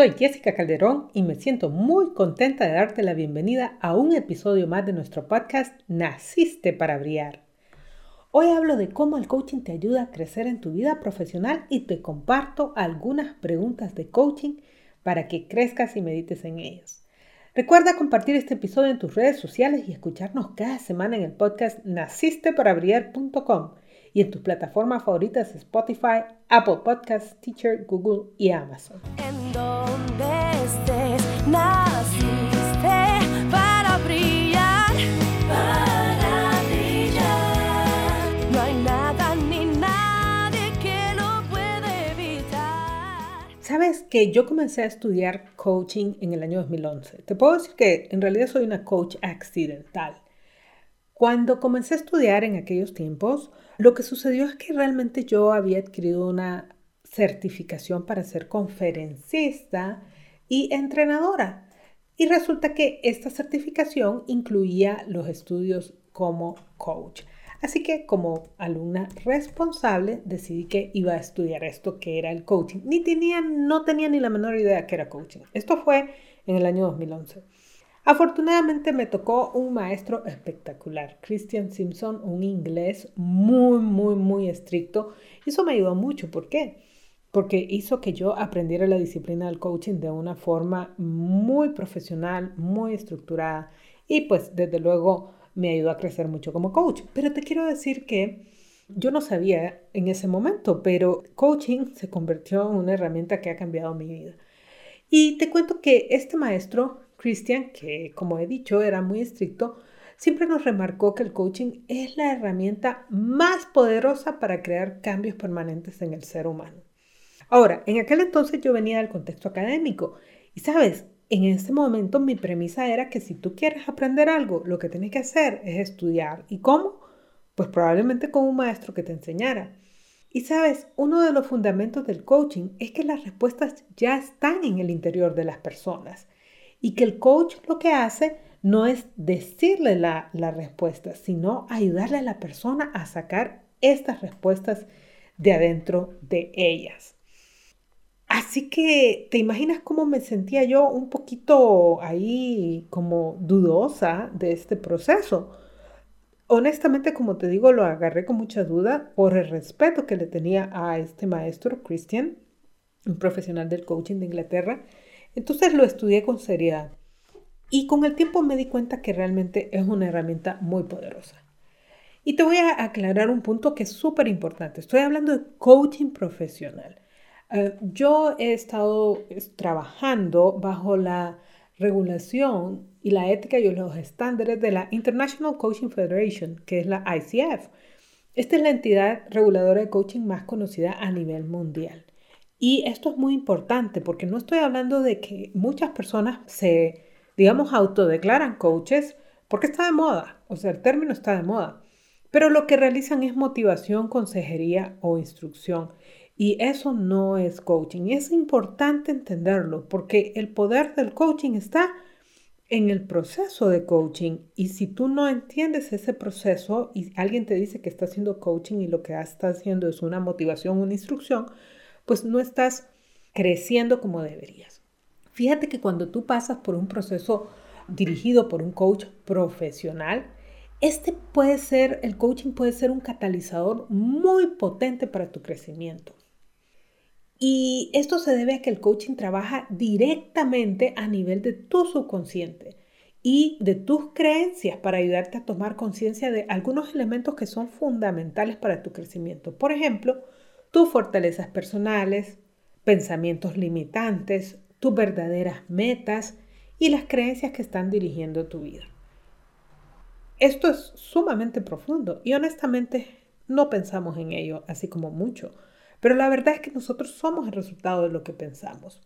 Soy Jessica Calderón y me siento muy contenta de darte la bienvenida a un episodio más de nuestro podcast Naciste para Brillar. Hoy hablo de cómo el coaching te ayuda a crecer en tu vida profesional y te comparto algunas preguntas de coaching para que crezcas y medites en ellos. Recuerda compartir este episodio en tus redes sociales y escucharnos cada semana en el podcast nacisteparabrillar.com y en tus plataformas favoritas Spotify, Apple Podcasts, Teacher, Google y Amazon. En donde estés, naciste para brillar, para brillar. No hay nada ni nadie que lo evitar. Sabes que yo comencé a estudiar coaching en el año 2011. Te puedo decir que en realidad soy una coach accidental. Cuando comencé a estudiar en aquellos tiempos, lo que sucedió es que realmente yo había adquirido una certificación para ser conferencista y entrenadora. Y resulta que esta certificación incluía los estudios como coach. Así que como alumna responsable decidí que iba a estudiar esto que era el coaching. Ni tenía, no tenía ni la menor idea que era coaching. Esto fue en el año 2011. Afortunadamente me tocó un maestro espectacular, Christian Simpson, un inglés muy, muy, muy estricto. Eso me ayudó mucho. ¿Por qué? Porque hizo que yo aprendiera la disciplina del coaching de una forma muy profesional, muy estructurada y pues desde luego me ayudó a crecer mucho como coach. Pero te quiero decir que yo no sabía en ese momento, pero coaching se convirtió en una herramienta que ha cambiado mi vida. Y te cuento que este maestro, Christian, que como he dicho era muy estricto, siempre nos remarcó que el coaching es la herramienta más poderosa para crear cambios permanentes en el ser humano. Ahora, en aquel entonces yo venía del contexto académico y sabes, en ese momento mi premisa era que si tú quieres aprender algo, lo que tienes que hacer es estudiar. ¿Y cómo? Pues probablemente con un maestro que te enseñara. Y sabes, uno de los fundamentos del coaching es que las respuestas ya están en el interior de las personas y que el coach lo que hace no es decirle la, la respuesta, sino ayudarle a la persona a sacar estas respuestas de adentro de ellas. Así que te imaginas cómo me sentía yo un poquito ahí como dudosa de este proceso. Honestamente, como te digo, lo agarré con mucha duda por el respeto que le tenía a este maestro, Christian, un profesional del coaching de Inglaterra. Entonces lo estudié con seriedad. Y con el tiempo me di cuenta que realmente es una herramienta muy poderosa. Y te voy a aclarar un punto que es súper importante. Estoy hablando de coaching profesional. Uh, yo he estado trabajando bajo la regulación y la ética y los estándares de la International Coaching Federation, que es la ICF. Esta es la entidad reguladora de coaching más conocida a nivel mundial. Y esto es muy importante porque no estoy hablando de que muchas personas se, digamos, autodeclaran coaches porque está de moda, o sea, el término está de moda, pero lo que realizan es motivación, consejería o instrucción. Y eso no es coaching. Es importante entenderlo porque el poder del coaching está en el proceso de coaching. Y si tú no entiendes ese proceso y alguien te dice que está haciendo coaching y lo que está haciendo es una motivación, una instrucción, pues no estás creciendo como deberías. Fíjate que cuando tú pasas por un proceso dirigido por un coach profesional, este puede ser, el coaching puede ser un catalizador muy potente para tu crecimiento. Y esto se debe a que el coaching trabaja directamente a nivel de tu subconsciente y de tus creencias para ayudarte a tomar conciencia de algunos elementos que son fundamentales para tu crecimiento. Por ejemplo, tus fortalezas personales, pensamientos limitantes, tus verdaderas metas y las creencias que están dirigiendo tu vida. Esto es sumamente profundo y honestamente No pensamos en ello así como mucho. Pero la verdad es que nosotros somos el resultado de lo que pensamos.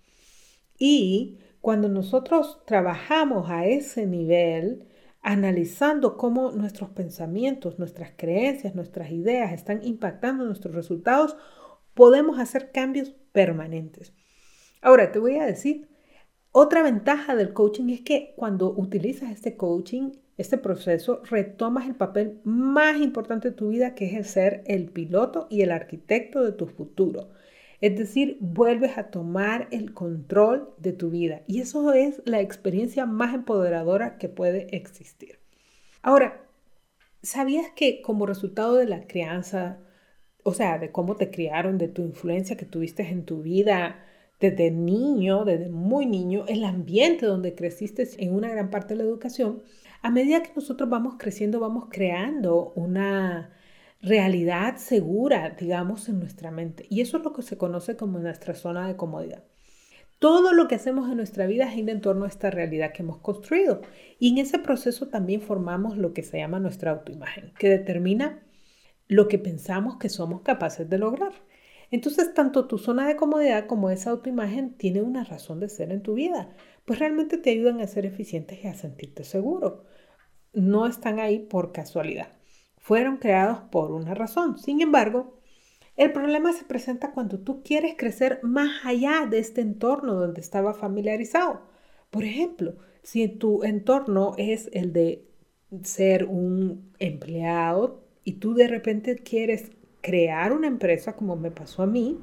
Y cuando nosotros trabajamos a ese nivel, analizando cómo nuestros pensamientos, nuestras creencias, nuestras ideas están impactando nuestros resultados, podemos hacer cambios permanentes. Ahora, te voy a decir, otra ventaja del coaching es que cuando utilizas este coaching, este proceso, retomas el papel más importante de tu vida, que es el ser el piloto y el arquitecto de tu futuro. Es decir, vuelves a tomar el control de tu vida. Y eso es la experiencia más empoderadora que puede existir. Ahora, ¿sabías que como resultado de la crianza, o sea, de cómo te criaron, de tu influencia que tuviste en tu vida desde niño, desde muy niño, el ambiente donde creciste en una gran parte de la educación, a medida que nosotros vamos creciendo, vamos creando una realidad segura, digamos, en nuestra mente. Y eso es lo que se conoce como nuestra zona de comodidad. Todo lo que hacemos en nuestra vida gira en torno a esta realidad que hemos construido. Y en ese proceso también formamos lo que se llama nuestra autoimagen, que determina lo que pensamos que somos capaces de lograr. Entonces, tanto tu zona de comodidad como esa autoimagen tiene una razón de ser en tu vida, pues realmente te ayudan a ser eficientes y a sentirte seguro. No están ahí por casualidad fueron creados por una razón. Sin embargo, el problema se presenta cuando tú quieres crecer más allá de este entorno donde estaba familiarizado. Por ejemplo, si tu entorno es el de ser un empleado y tú de repente quieres crear una empresa como me pasó a mí,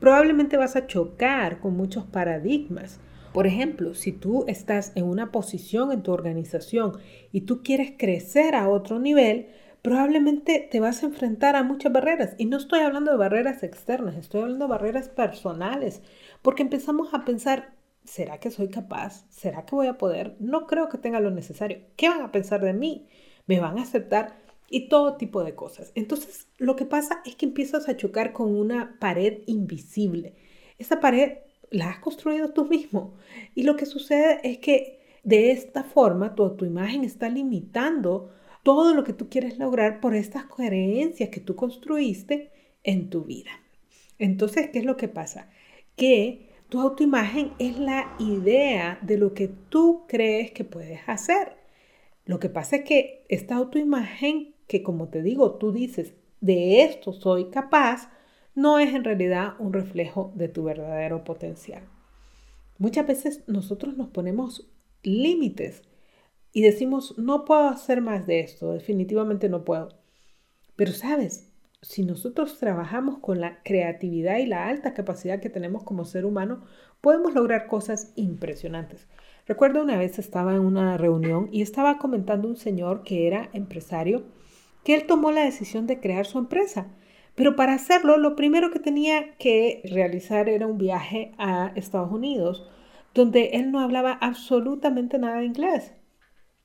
probablemente vas a chocar con muchos paradigmas. Por ejemplo, si tú estás en una posición en tu organización y tú quieres crecer a otro nivel, probablemente te vas a enfrentar a muchas barreras. Y no estoy hablando de barreras externas, estoy hablando de barreras personales, porque empezamos a pensar, ¿será que soy capaz? ¿Será que voy a poder? No creo que tenga lo necesario. ¿Qué van a pensar de mí? ¿Me van a aceptar? Y todo tipo de cosas. Entonces, lo que pasa es que empiezas a chocar con una pared invisible. Esa pared la has construido tú mismo. Y lo que sucede es que de esta forma tu, imagen está limitando todo lo que tú quieres lograr por estas creencias que tú construiste en tu vida. Entonces, ¿qué es lo que pasa? Que tu autoimagen es la idea de lo que tú crees que puedes hacer. Lo que pasa es que esta autoimagen, que como te digo, tú dices, de esto soy capaz, no es en realidad un reflejo de tu verdadero potencial. Muchas veces nosotros nos ponemos límites y decimos, no puedo hacer más de esto, definitivamente no puedo. Pero sabes, si nosotros trabajamos con la creatividad y la alta capacidad que tenemos como ser humano, podemos lograr cosas impresionantes. Recuerdo una vez estaba en una reunión y estaba comentando un señor que era empresario, que él tomó la decisión de crear su empresa. Pero para hacerlo, lo primero que tenía que realizar era un viaje a Estados Unidos, donde él no hablaba absolutamente nada de inglés.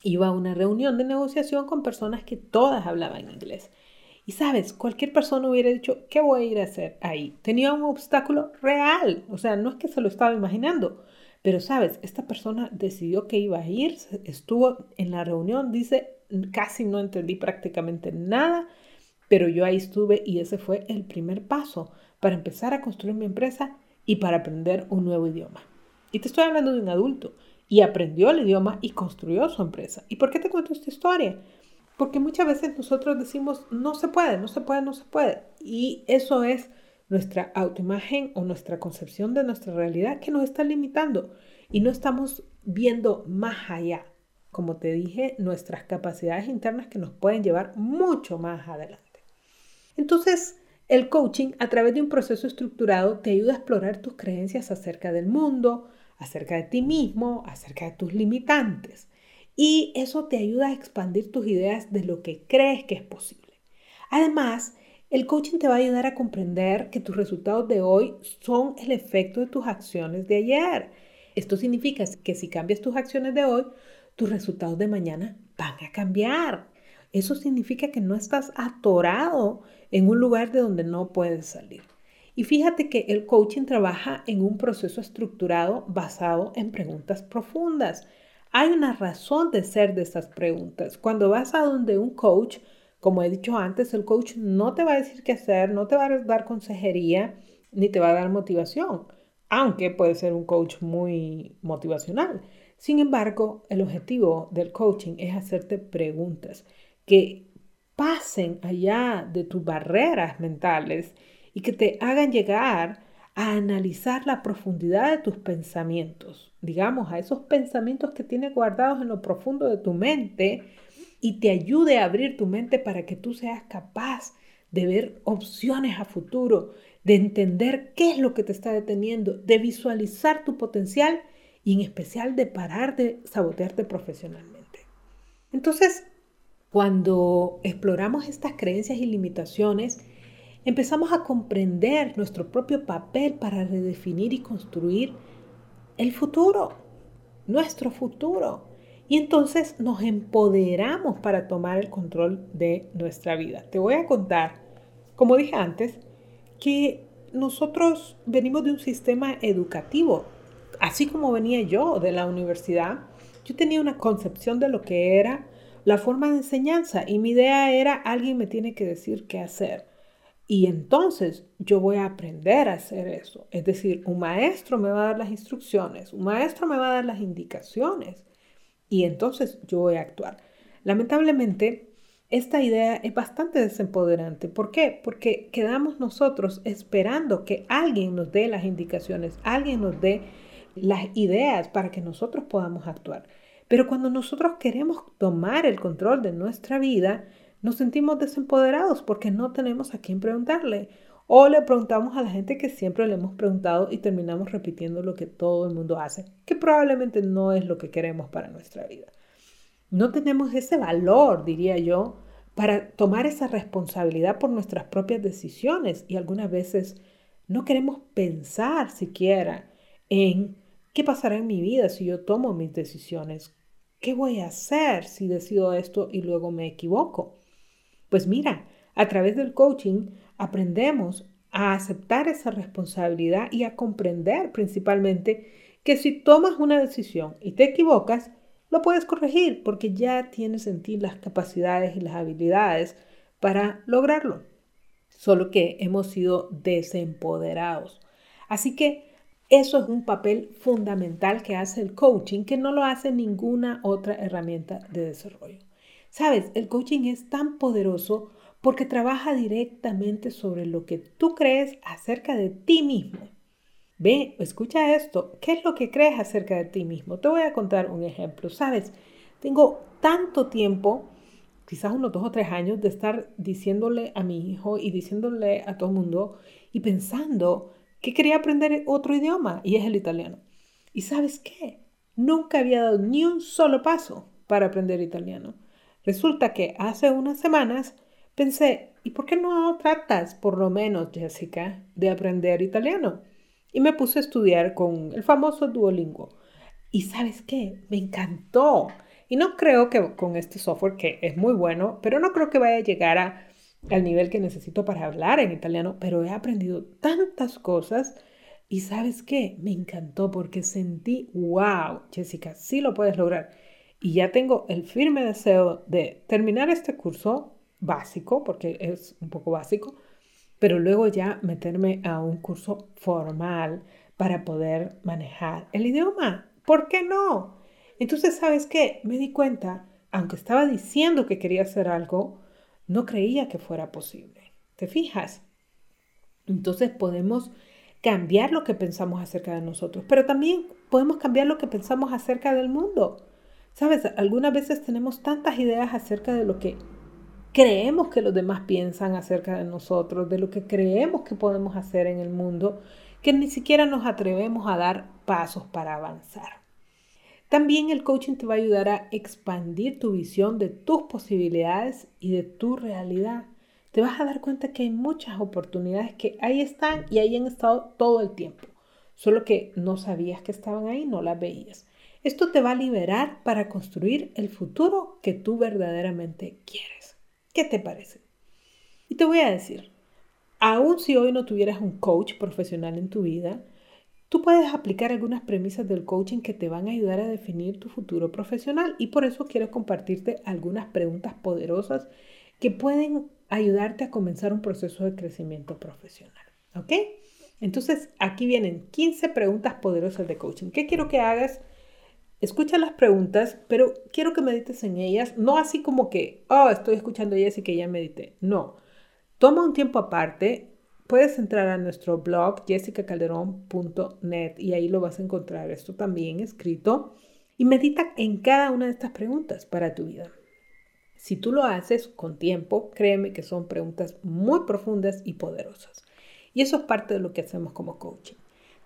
Iba a una reunión de negociación con personas que todas hablaban inglés. Y sabes, cualquier persona hubiera dicho, ¿qué voy a ir a hacer ahí? Tenía un obstáculo real, o sea, no es que se lo estaba imaginando, pero sabes, esta persona decidió que iba a ir, estuvo en la reunión, dice, casi no entendí prácticamente nada, pero yo ahí estuve y ese fue el primer paso para empezar a construir mi empresa y para aprender un nuevo idioma. Y te estoy hablando de un adulto y aprendió el idioma y construyó su empresa. ¿Y por qué te cuento esta historia? Porque muchas veces nosotros decimos, no se puede, no se puede, no se puede. Y eso es nuestra autoimagen o nuestra concepción de nuestra realidad que nos está limitando y no estamos viendo más allá. Como te dije, nuestras capacidades internas que nos pueden llevar mucho más adelante. Entonces, el coaching a través de un proceso estructurado te ayuda a explorar tus creencias acerca del mundo, acerca de ti mismo, acerca de tus limitantes. Y eso te ayuda a expandir tus ideas de lo que crees que es posible. Además, el coaching te va a ayudar a comprender que tus resultados de hoy son el efecto de tus acciones de ayer. Esto significa que si cambias tus acciones de hoy, tus resultados de mañana van a cambiar. Eso significa que no estás atorado en un lugar de donde no puedes salir. Y fíjate que el coaching trabaja en un proceso estructurado basado en preguntas profundas. Hay una razón de ser de esas preguntas. Cuando vas a donde un coach, Como he dicho antes, el coach no te va a decir qué hacer, no te va a dar consejería, ni te va a dar motivación, aunque puede ser un coach muy motivacional. Sin embargo, el objetivo del coaching es hacerte preguntas que pasen allá de tus barreras mentales y que te hagan llegar a analizar la profundidad de tus pensamientos, digamos, a esos pensamientos que tienes guardados en lo profundo de tu mente y te ayude a abrir tu mente para que tú seas capaz de ver opciones a futuro, de entender qué es lo que te está deteniendo, de visualizar tu potencial y en especial de parar de sabotearte profesionalmente. Entonces, cuando exploramos estas creencias y limitaciones, empezamos a comprender nuestro propio papel para redefinir y construir el futuro, nuestro futuro. Y entonces nos empoderamos para tomar el control de nuestra vida. Te voy a contar, como dije antes, que nosotros venimos de un sistema educativo así como venía yo de la universidad, yo tenía una concepción de lo que era la forma de enseñanza y mi idea era alguien me tiene que decir qué hacer. Y entonces yo voy a aprender a hacer eso. Es decir, un maestro me va a dar las instrucciones, un maestro me va a dar las indicaciones y entonces yo voy a actuar. Lamentablemente, esta idea es bastante desempoderante. ¿Por qué? Porque quedamos nosotros esperando que alguien nos dé las indicaciones, alguien nos dé las ideas para que nosotros podamos actuar. Pero cuando nosotros queremos tomar el control de nuestra vida, nos sentimos desempoderados porque no tenemos a quién preguntarle. O le preguntamos a la gente que siempre le hemos preguntado y terminamos repitiendo lo que todo el mundo hace, que probablemente no es lo que queremos para nuestra vida. No tenemos ese valor, diría yo, para tomar esa responsabilidad por nuestras propias decisiones y algunas veces no queremos pensar siquiera en ¿Qué pasará en mi vida si yo tomo mis decisiones? ¿Qué voy a hacer si decido esto y luego me equivoco? Pues mira, a través del coaching aprendemos a aceptar esa responsabilidad y a comprender principalmente que si tomas una decisión y te equivocas, lo puedes corregir porque ya tienes en ti las capacidades y las habilidades para lograrlo. Solo que hemos sido desempoderados. Así que eso es un papel fundamental que hace el coaching que no lo hace ninguna otra herramienta de desarrollo. Sabes, el coaching es tan poderoso porque trabaja directamente sobre lo que tú crees acerca de ti mismo. Ve, escucha esto. ¿Qué es lo que crees acerca de ti mismo? Te voy a contar un ejemplo. Sabes, tengo tanto tiempo, quizás unos dos o tres años, de estar diciéndole a mi hijo y diciéndole a todo el mundo y pensando que quería aprender otro idioma y es el italiano. ¿Y sabes qué? Nunca había dado ni un solo paso para aprender italiano. Resulta que hace unas semanas pensé, ¿y por qué no tratas, por lo menos, Jessica, de aprender italiano? Y me puse a estudiar con el famoso Duolingo. ¿Y sabes qué? Me encantó. Y no creo que con este software, que es muy bueno, pero no creo que vaya a llegar a al nivel que necesito para hablar en italiano, pero he aprendido tantas cosas y sabes qué, me encantó porque sentí, wow, Jessica, sí lo puedes lograr. Y ya tengo el firme deseo de terminar este curso básico, porque es un poco básico, pero luego ya meterme a un curso formal para poder manejar el idioma. ¿Por qué no? Entonces, ¿sabes qué? Me di cuenta, aunque estaba diciendo que quería hacer algo, no creía que fuera posible. ¿Te fijas? Entonces podemos cambiar lo que pensamos acerca de nosotros, pero también podemos cambiar lo que pensamos acerca del mundo. Sabes, algunas veces tenemos tantas ideas acerca de lo que creemos que los demás piensan acerca de nosotros, de lo que creemos que podemos hacer en el mundo, que ni siquiera nos atrevemos a dar pasos para avanzar. También el coaching te va a ayudar a expandir tu visión de tus posibilidades y de tu realidad. Te vas a dar cuenta que hay muchas oportunidades que ahí están y ahí han estado todo el tiempo. Solo que no sabías que estaban ahí, no las veías. Esto te va a liberar para construir el futuro que tú verdaderamente quieres. ¿Qué te parece? Y te voy a decir, aun si hoy no tuvieras un coach profesional en tu vida, Tú puedes aplicar algunas premisas del coaching que te van a ayudar a definir tu futuro profesional y por eso quiero compartirte algunas preguntas poderosas que pueden ayudarte a comenzar un proceso de crecimiento profesional. ¿Ok? Entonces, aquí vienen 15 preguntas poderosas de coaching. ¿Qué quiero que hagas? Escucha las preguntas, pero quiero que medites en ellas, no así como que, oh, estoy escuchando ellas y que ya medité. No. Toma un tiempo aparte, puedes entrar a nuestro blog jessicacalderón.net y ahí lo vas a encontrar esto también escrito y medita en cada una de estas preguntas para tu vida. Si tú lo haces con tiempo, créeme que son preguntas muy profundas y poderosas. Y eso es parte de lo que hacemos como coaching,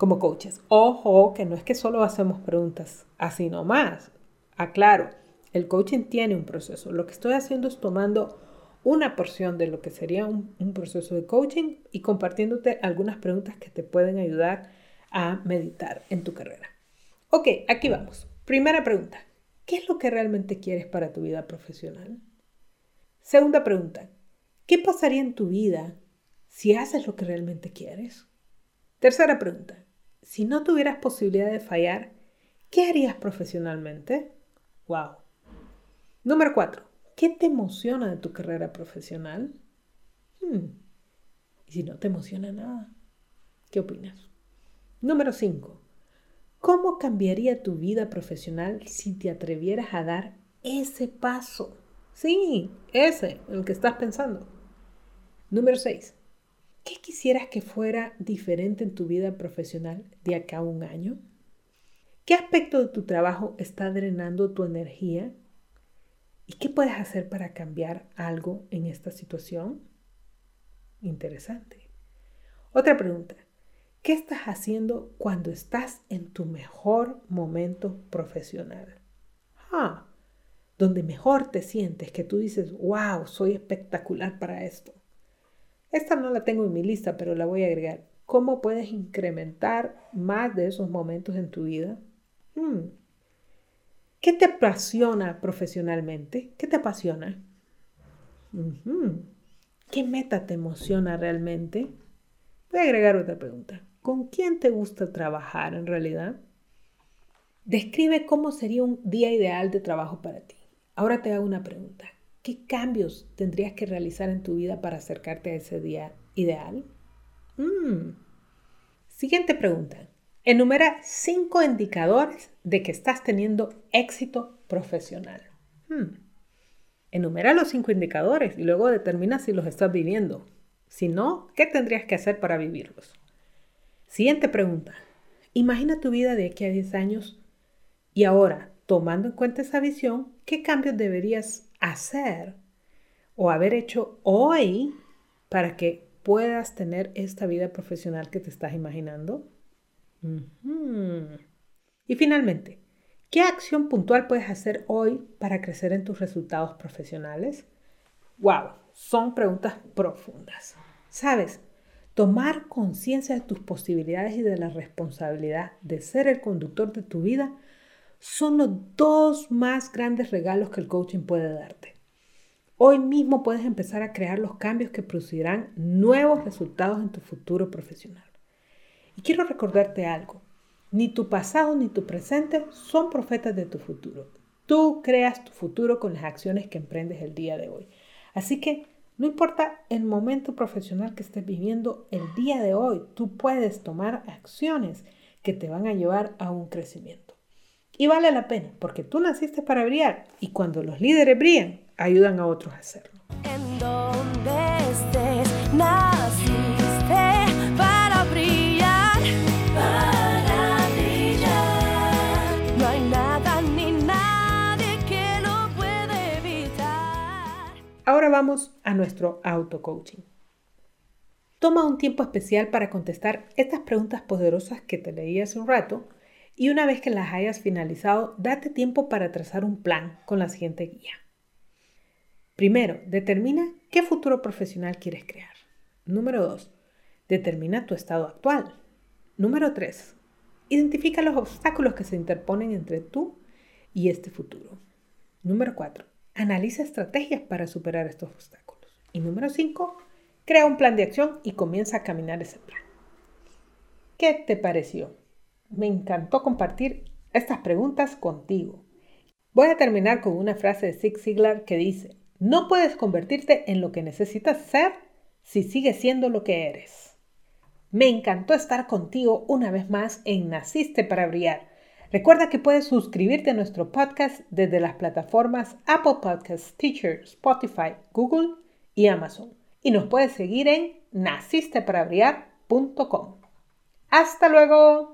como coaches. Ojo, que no es que solo hacemos preguntas así nomás. Aclaro, el coaching tiene un proceso. Lo que estoy haciendo es tomando una porción de lo que sería un, un proceso de coaching y compartiéndote algunas preguntas que te pueden ayudar a meditar en tu carrera. Ok, aquí vamos. Primera pregunta. ¿Qué es lo que realmente quieres para tu vida profesional? Segunda pregunta. ¿Qué pasaría en tu vida si haces lo que realmente quieres? Tercera pregunta. Si no tuvieras posibilidad de fallar, ¿qué harías profesionalmente? Wow. Número cuatro. ¿Qué te emociona de tu carrera profesional? Hmm. ¿Y si no te emociona nada? ¿Qué opinas? Número cinco. ¿Cómo cambiaría tu vida profesional si te atrevieras a dar ese paso? Sí, ese, el que estás pensando. Número 6. ¿Qué quisieras que fuera diferente en tu vida profesional de acá a un año? ¿Qué aspecto de tu trabajo está drenando tu energía? ¿Y qué puedes hacer para cambiar algo en esta situación? Interesante. Otra pregunta. ¿Qué estás haciendo cuando estás en tu mejor momento profesional? Ah, donde mejor te sientes, que tú dices, wow, soy espectacular para esto. Esta no la tengo en mi lista, pero la voy a agregar. ¿Cómo puedes incrementar más de esos momentos en tu vida? Hmm. ¿Qué te apasiona profesionalmente? ¿Qué te apasiona? ¿Qué meta te emociona realmente? Voy a agregar otra pregunta. ¿Con quién te gusta trabajar en realidad? Describe cómo sería un día ideal de trabajo para ti. Ahora te hago una pregunta. ¿Qué cambios tendrías que realizar en tu vida para acercarte a ese día ideal? Mm. Siguiente pregunta. Enumera cinco indicadores de que estás teniendo éxito profesional. Hmm. Enumera los cinco indicadores y luego determina si los estás viviendo. Si no, ¿qué tendrías que hacer para vivirlos? Siguiente pregunta. Imagina tu vida de aquí a 10 años y ahora, tomando en cuenta esa visión, ¿qué cambios deberías hacer o haber hecho hoy para que puedas tener esta vida profesional que te estás imaginando? Y finalmente, ¿qué acción puntual puedes hacer hoy para crecer en tus resultados profesionales? ¡Wow! Son preguntas profundas. ¿Sabes? Tomar conciencia de tus posibilidades y de la responsabilidad de ser el conductor de tu vida son los dos más grandes regalos que el coaching puede darte. Hoy mismo puedes empezar a crear los cambios que producirán nuevos resultados en tu futuro profesional. Y quiero recordarte algo. Ni tu pasado ni tu presente son profetas de tu futuro. Tú creas tu futuro con las acciones que emprendes el día de hoy. Así que no importa el momento profesional que estés viviendo el día de hoy, tú puedes tomar acciones que te van a llevar a un crecimiento. Y vale la pena, porque tú naciste para brillar y cuando los líderes brillan, ayudan a otros a hacerlo. En donde estés, naciste para brillar, para brillar. No hay nada ni nadie que lo puede evitar. Ahora vamos a nuestro auto-coaching. Toma un tiempo especial para contestar estas preguntas poderosas que te leí hace un rato y una vez que las hayas finalizado, date tiempo para trazar un plan con la siguiente guía. Primero, determina qué futuro profesional quieres crear. Número 2. Determina tu estado actual. Número 3. Identifica los obstáculos que se interponen entre tú y este futuro. Número 4. Analiza estrategias para superar estos obstáculos. Y número 5. Crea un plan de acción y comienza a caminar ese plan. ¿Qué te pareció? Me encantó compartir estas preguntas contigo. Voy a terminar con una frase de Zig Ziglar que dice, No puedes convertirte en lo que necesitas ser si sigues siendo lo que eres. Me encantó estar contigo una vez más en Naciste para Brillar. Recuerda que puedes suscribirte a nuestro podcast desde las plataformas Apple Podcasts, Teacher, Spotify, Google y Amazon. Y nos puedes seguir en nacisteparabriar.com. ¡Hasta luego!